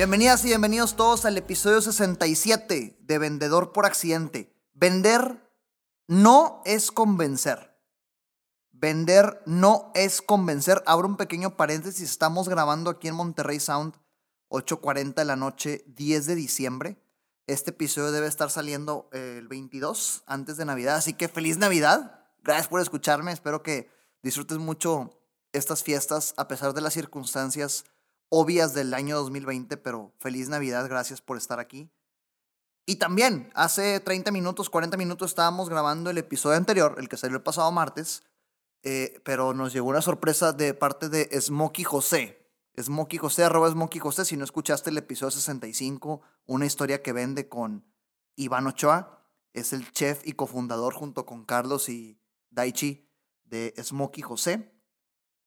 Bienvenidas y bienvenidos todos al episodio 67 de Vendedor por Accidente. Vender no es convencer. Vender no es convencer. Abro un pequeño paréntesis. Estamos grabando aquí en Monterrey Sound, 8.40 de la noche, 10 de diciembre. Este episodio debe estar saliendo eh, el 22, antes de Navidad. Así que feliz Navidad. Gracias por escucharme. Espero que disfrutes mucho estas fiestas a pesar de las circunstancias obvias del año 2020, pero feliz Navidad, gracias por estar aquí. Y también, hace 30 minutos, 40 minutos estábamos grabando el episodio anterior, el que salió el pasado martes, eh, pero nos llegó una sorpresa de parte de Smokey José. Smokey José, arroba Smokey José, si no escuchaste el episodio 65, una historia que vende con Iván Ochoa, es el chef y cofundador junto con Carlos y Daichi de Smokey José.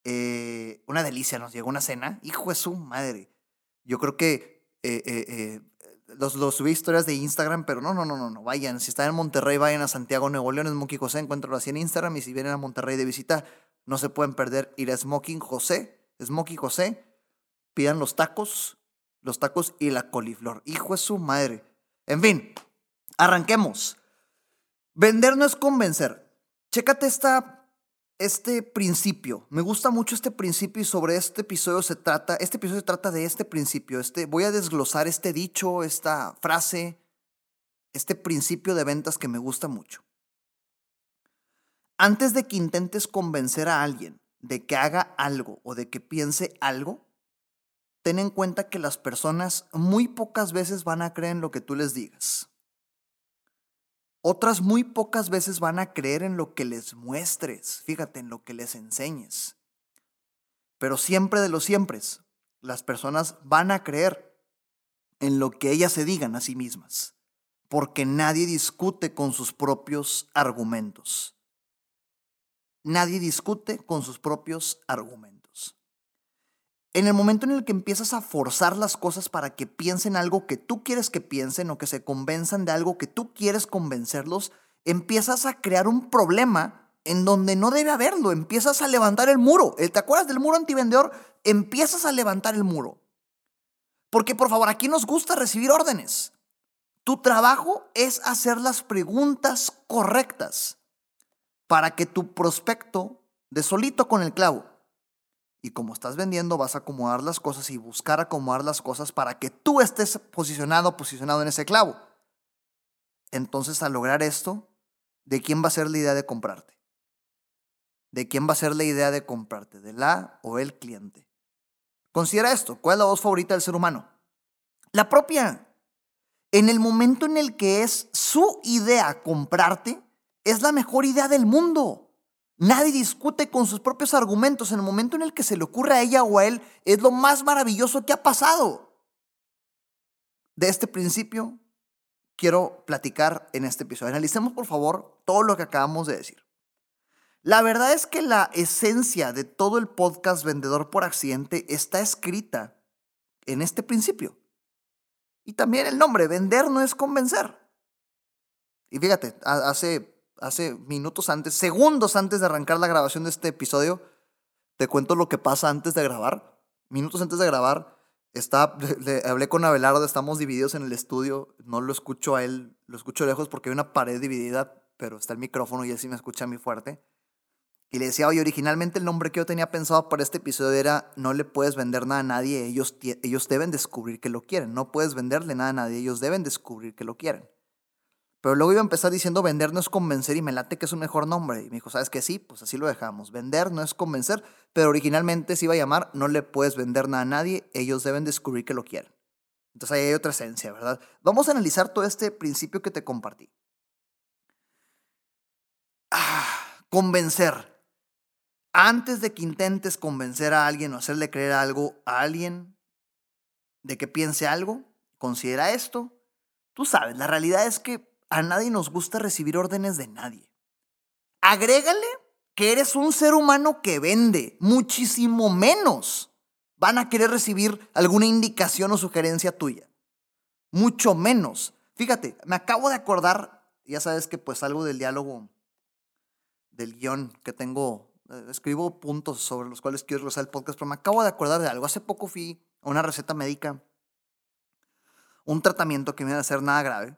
Eh, una delicia, nos llegó una cena. Hijo de su madre. Yo creo que eh, eh, los, los, subí historias de Instagram, pero no, no, no, no, no. Vayan. Si están en Monterrey, vayan a Santiago, Nuevo León, Smoking José, encuentro así en Instagram. Y si vienen a Monterrey de visita, no se pueden perder ir a Smoking José, Smoking José. Pidan los tacos, los tacos y la coliflor. Hijo de su madre. En fin, arranquemos. Vender no es convencer. Chécate esta este principio. Me gusta mucho este principio y sobre este episodio se trata, este episodio se trata de este principio. Este, voy a desglosar este dicho, esta frase, este principio de ventas que me gusta mucho. Antes de que intentes convencer a alguien de que haga algo o de que piense algo, ten en cuenta que las personas muy pocas veces van a creer en lo que tú les digas. Otras muy pocas veces van a creer en lo que les muestres, fíjate, en lo que les enseñes. Pero siempre de los siempre, las personas van a creer en lo que ellas se digan a sí mismas, porque nadie discute con sus propios argumentos. Nadie discute con sus propios argumentos. En el momento en el que empiezas a forzar las cosas para que piensen algo que tú quieres que piensen o que se convenzan de algo que tú quieres convencerlos, empiezas a crear un problema en donde no debe haberlo. Empiezas a levantar el muro. ¿Te acuerdas del muro antivendedor? Empiezas a levantar el muro. Porque por favor, aquí nos gusta recibir órdenes. Tu trabajo es hacer las preguntas correctas para que tu prospecto de solito con el clavo y como estás vendiendo, vas a acomodar las cosas y buscar acomodar las cosas para que tú estés posicionado, posicionado en ese clavo. Entonces, al lograr esto, ¿de quién va a ser la idea de comprarte? ¿De quién va a ser la idea de comprarte? ¿De la o el cliente? Considera esto. ¿Cuál es la voz favorita del ser humano? La propia. En el momento en el que es su idea comprarte, es la mejor idea del mundo. Nadie discute con sus propios argumentos. En el momento en el que se le ocurre a ella o a él, es lo más maravilloso que ha pasado. De este principio quiero platicar en este episodio. Analicemos por favor todo lo que acabamos de decir. La verdad es que la esencia de todo el podcast Vendedor por Accidente está escrita en este principio. Y también el nombre, vender no es convencer. Y fíjate, hace hace minutos antes, segundos antes de arrancar la grabación de este episodio, te cuento lo que pasa antes de grabar. Minutos antes de grabar, está, le, hablé con Abelardo, estamos divididos en el estudio, no lo escucho a él, lo escucho lejos porque hay una pared dividida, pero está el micrófono y él me escucha a mí fuerte. Y le decía, oye, originalmente el nombre que yo tenía pensado para este episodio era No le puedes vender nada a nadie, ellos, ellos deben descubrir que lo quieren. No puedes venderle nada a nadie, ellos deben descubrir que lo quieren. Pero luego iba a empezar diciendo vender no es convencer y me late que es un mejor nombre. Y me dijo, ¿sabes qué? Sí, pues así lo dejamos. Vender no es convencer, pero originalmente se iba a llamar no le puedes vender nada a nadie, ellos deben descubrir que lo quieren. Entonces ahí hay otra esencia, ¿verdad? Vamos a analizar todo este principio que te compartí. Ah, convencer. Antes de que intentes convencer a alguien o hacerle creer algo a alguien de que piense algo, considera esto. Tú sabes, la realidad es que a nadie nos gusta recibir órdenes de nadie. Agrégale que eres un ser humano que vende, muchísimo menos van a querer recibir alguna indicación o sugerencia tuya. Mucho menos. Fíjate, me acabo de acordar, ya sabes que pues algo del diálogo, del guion que tengo, eh, escribo puntos sobre los cuales quiero usar el podcast, pero me acabo de acordar de algo. Hace poco fui a una receta médica, un tratamiento que me iba a hacer nada grave,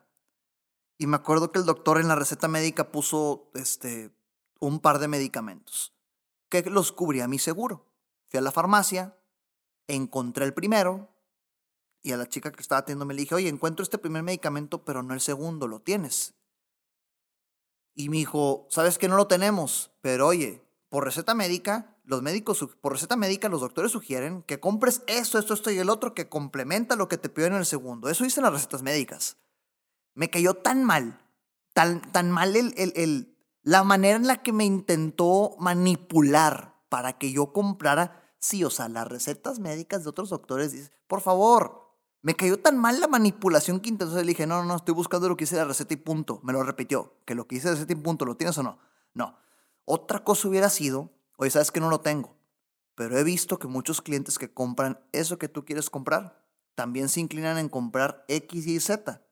y me acuerdo que el doctor en la receta médica puso este, un par de medicamentos que los cubría mi seguro. Fui a la farmacia, encontré el primero y a la chica que estaba atendiendo me le dije, oye, encuentro este primer medicamento, pero no el segundo, ¿lo tienes? Y me dijo, sabes que no lo tenemos, pero oye, por receta médica, los médicos, por receta médica, los doctores sugieren que compres esto, esto, esto y el otro que complementa lo que te piden en el segundo. Eso dicen las recetas médicas. Me cayó tan mal, tan, tan mal el, la manera en la que me intentó manipular para que yo comprara Sí, o sea, las recetas médicas de otros doctores dicen, por favor, me cayó tan mal la manipulación que entonces le dije, no, no, no, estoy buscando lo que hice de la receta y punto. Me lo repitió, que lo que hice de receta y punto, ¿lo tienes o no? No. Otra cosa hubiera sido, oye, sabes que no lo tengo, pero he visto que muchos clientes que compran eso que tú quieres comprar, también se inclinan en comprar X y Z,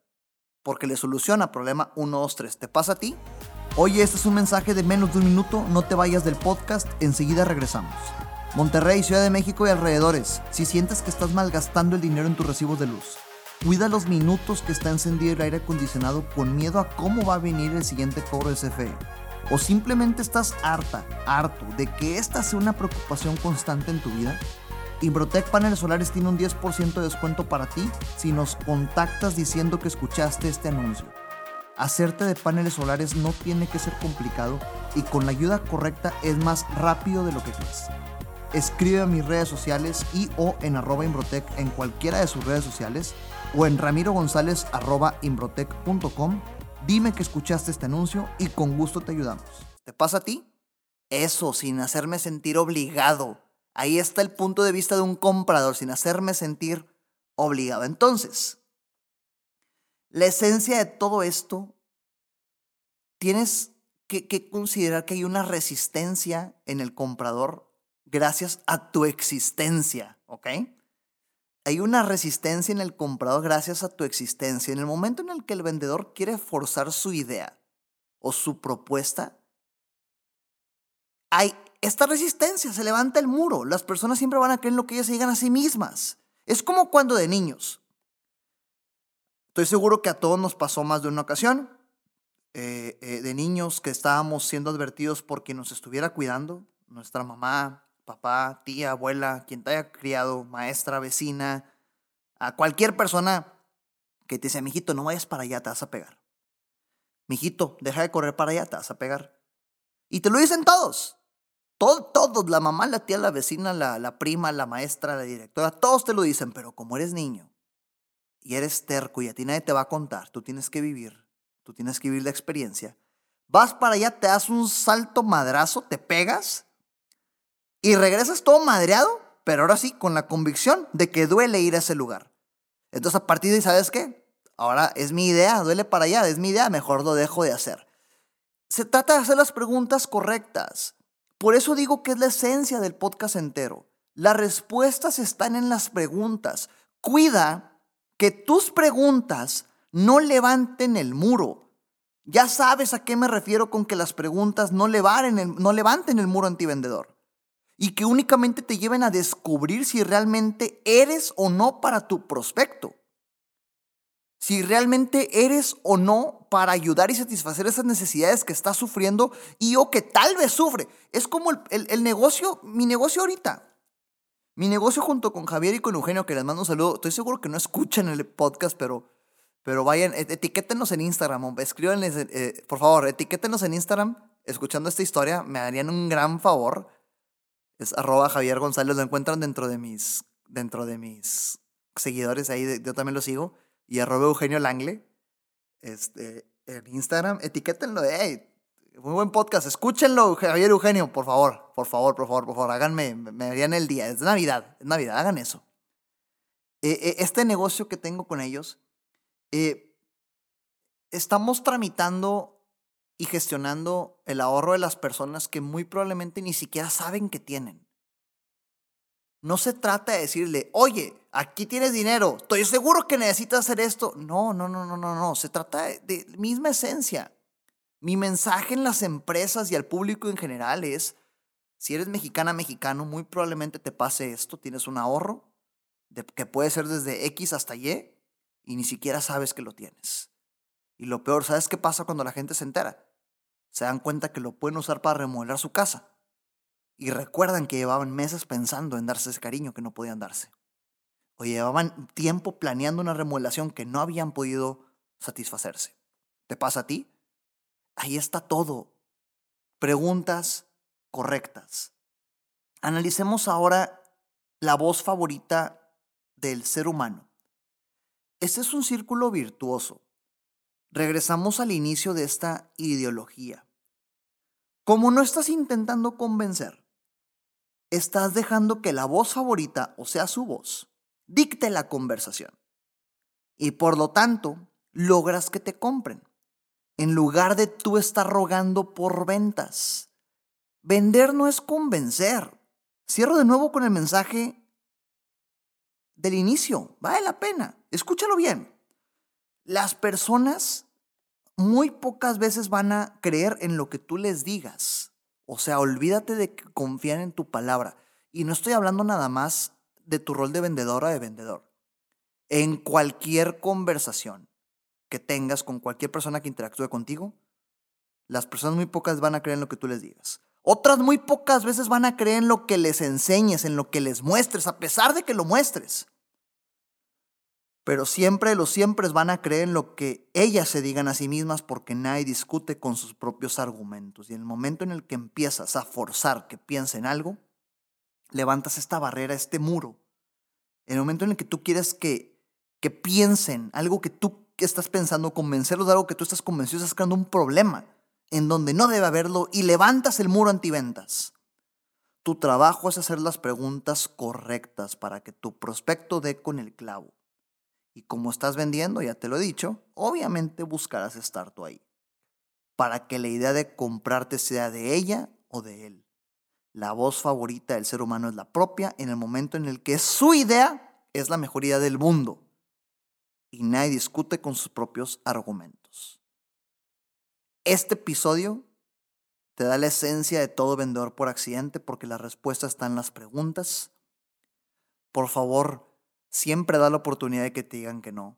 porque le soluciona problema 1, 2, 3. ¿Te pasa a ti? Oye, este es un mensaje de menos de un minuto, no te vayas del podcast, enseguida regresamos. Monterrey, Ciudad de México y alrededores, si sientes que estás malgastando el dinero en tus recibos de luz, cuida los minutos que está encendido el aire acondicionado con miedo a cómo va a venir el siguiente cobro de CFE. O simplemente estás harta, harto de que esta sea una preocupación constante en tu vida. Imbrotec Paneles Solares tiene un 10% de descuento para ti si nos contactas diciendo que escuchaste este anuncio. Hacerte de paneles solares no tiene que ser complicado y con la ayuda correcta es más rápido de lo que crees escribe a mis redes sociales y o en arroba Imbrotec en cualquiera de sus redes sociales o en ramiro gonzález arroba imbrotec.com. Dime que escuchaste este anuncio y con gusto te ayudamos. ¿Te pasa a ti? Eso, sin hacerme sentir obligado. Ahí está el punto de vista de un comprador, sin hacerme sentir obligado. Entonces, la esencia de todo esto, tienes que, considerar que hay una resistencia en el comprador gracias a tu existencia, ¿ok? Hay una resistencia en el comprador gracias a tu existencia. En el momento en el que el vendedor quiere forzar su idea o su propuesta, hay esta resistencia, se levanta el muro. Las personas siempre van a creer en lo que ellas digan a sí mismas. Es como cuando de niños. Estoy seguro que a todos nos pasó más de una ocasión. Eh, eh, de niños que estábamos siendo advertidos por quien nos estuviera cuidando, nuestra mamá, papá, tía, abuela, quien te haya criado, maestra, vecina, a cualquier persona que te dice, mijito, no vayas para allá, te vas a pegar. Mijito, deja de correr para allá, te vas a pegar. Y te lo dicen todos. Todos, la mamá, la tía, la vecina, la, la prima, la maestra, la directora, todos te lo dicen, pero como eres niño y eres terco y a ti nadie te va a contar, tú tienes que vivir, tú tienes que vivir la experiencia. Vas para allá, te das un salto madrazo, te pegas y regresas todo madreado, pero ahora sí, con la convicción de que duele ir a ese lugar. Entonces a partir de ahí, ¿sabes qué? Ahora es mi idea, duele para allá, es mi idea, mejor lo dejo de hacer. Se trata de hacer las preguntas correctas. Por eso digo que es la esencia del podcast entero. Las respuestas están en las preguntas. Cuida que tus preguntas no levanten el muro. Ya sabes a qué me refiero con que las preguntas no levanten el, no levanten el muro antivendedor y que únicamente te lleven a descubrir si realmente eres o no para tu prospecto. Si realmente eres o no para ayudar y satisfacer esas necesidades que está sufriendo y o que tal vez sufre. Es como el, negocio, mi negocio ahorita. Mi negocio junto con Javier y con Eugenio, que les mando un saludo. Estoy seguro que no escuchan el podcast, pero, pero vayan, etiquétenos en Instagram, escríbanles, eh, por favor, etiquétenos en Instagram escuchando esta historia. Me harían un gran favor es arroba Javier González, lo encuentran dentro de mis, dentro de mis seguidores, ahí yo también lo sigo, y arroba Eugenio Langle, este, en Instagram, etiquétenlo de, muy buen podcast, escúchenlo, Javier Eugenio, por favor, por favor, por favor, por favor, háganme, me harían el día, es Navidad, es Navidad, hagan eso. E, e, este negocio que tengo con ellos, eh, estamos tramitando y gestionando el ahorro de las personas que muy probablemente ni siquiera saben que tienen. No se trata de decirle, oye, aquí tienes dinero, estoy seguro que necesitas hacer esto. No, no, no, no, no, no. Se trata de, misma esencia. Mi mensaje en las empresas y al público en general es, si eres mexicana, mexicano, muy probablemente te pase esto, tienes un ahorro que puede ser desde X hasta Y y ni siquiera sabes que lo tienes. Y lo peor, ¿sabes qué pasa cuando la gente se entera? Se dan cuenta que lo pueden usar para remodelar su casa. Y recuerdan que llevaban meses pensando en darse ese cariño que no podían darse. O llevaban tiempo planeando una remodelación que no habían podido satisfacerse. ¿Te pasa a ti? Ahí está todo. Preguntas correctas. Analicemos ahora la voz favorita del ser humano. Este es un círculo virtuoso. Regresamos al inicio de esta ideología. Como no estás intentando convencer, estás dejando que la voz favorita, o sea, su voz, dicte la conversación. Y por lo tanto, logras que te compren. En lugar de tú estar rogando por ventas. Vender no es convencer. Cierro de nuevo con el mensaje del inicio. Vale la pena. Escúchalo bien. Las personas muy pocas veces van a creer en lo que tú les digas. O sea, olvídate de confiar en tu palabra. Y no estoy hablando nada más de tu rol de vendedora o de vendedor. En cualquier conversación que tengas con cualquier persona que interactúe contigo, las personas muy pocas van a creer en lo que tú les digas. Otras muy pocas veces van a creer en lo que les enseñes, en lo que les muestres, a pesar de que lo muestres. Pero siempre los siempre van a creer en lo que ellas se digan a sí mismas porque nadie discute con sus propios argumentos. Y en el momento en el que empiezas a forzar que piensen algo, levantas esta barrera, este muro. En el momento en el que tú quieres que, que piensen algo que tú estás pensando, convencerlos de algo que tú estás convencido, estás creando un problema en donde no debe haberlo y levantas el muro antiventas. Tu trabajo es hacer las preguntas correctas para que tu prospecto dé con el clavo. Y como estás vendiendo, ya te lo he dicho, obviamente buscarás estar tú ahí. Para que la idea de comprarte sea de ella o de él. La voz favorita del ser humano es la propia en el momento en el que su idea es la mejor idea del mundo. Y nadie discute con sus propios argumentos. Este episodio te da la esencia de todo vendedor por accidente porque la respuesta está en las preguntas. Por favor, Siempre da la oportunidad de que te digan que no.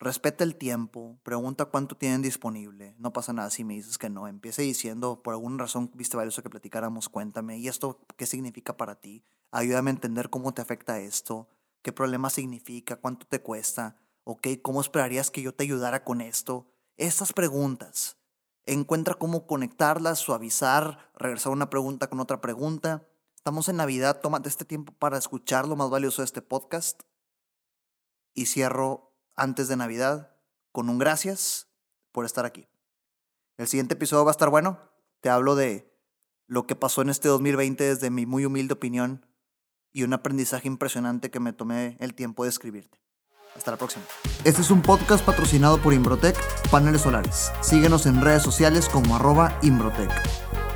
Respeta el tiempo, pregunta cuánto tienen disponible. No pasa nada si me dices que no. Empiece diciendo, por alguna razón viste valioso que platicáramos, cuéntame. ¿Y esto qué significa para ti? Ayúdame a entender cómo te afecta esto, qué problema significa, cuánto te cuesta, ok, cómo esperarías que yo te ayudara con esto. Estas preguntas. Encuentra cómo conectarlas, suavizar, regresar una pregunta con otra pregunta. Estamos en Navidad, tómate este tiempo para escuchar lo más valioso de este podcast y cierro antes de Navidad con un gracias por estar aquí. El siguiente episodio va a estar bueno. Te hablo de lo que pasó en este 2020 desde mi muy humilde opinión y un aprendizaje impresionante que me tomé el tiempo de escribirte. Hasta la próxima. Este es un podcast patrocinado por Imbrotec Paneles Solares. Síguenos en redes sociales como arroba Imbrotec.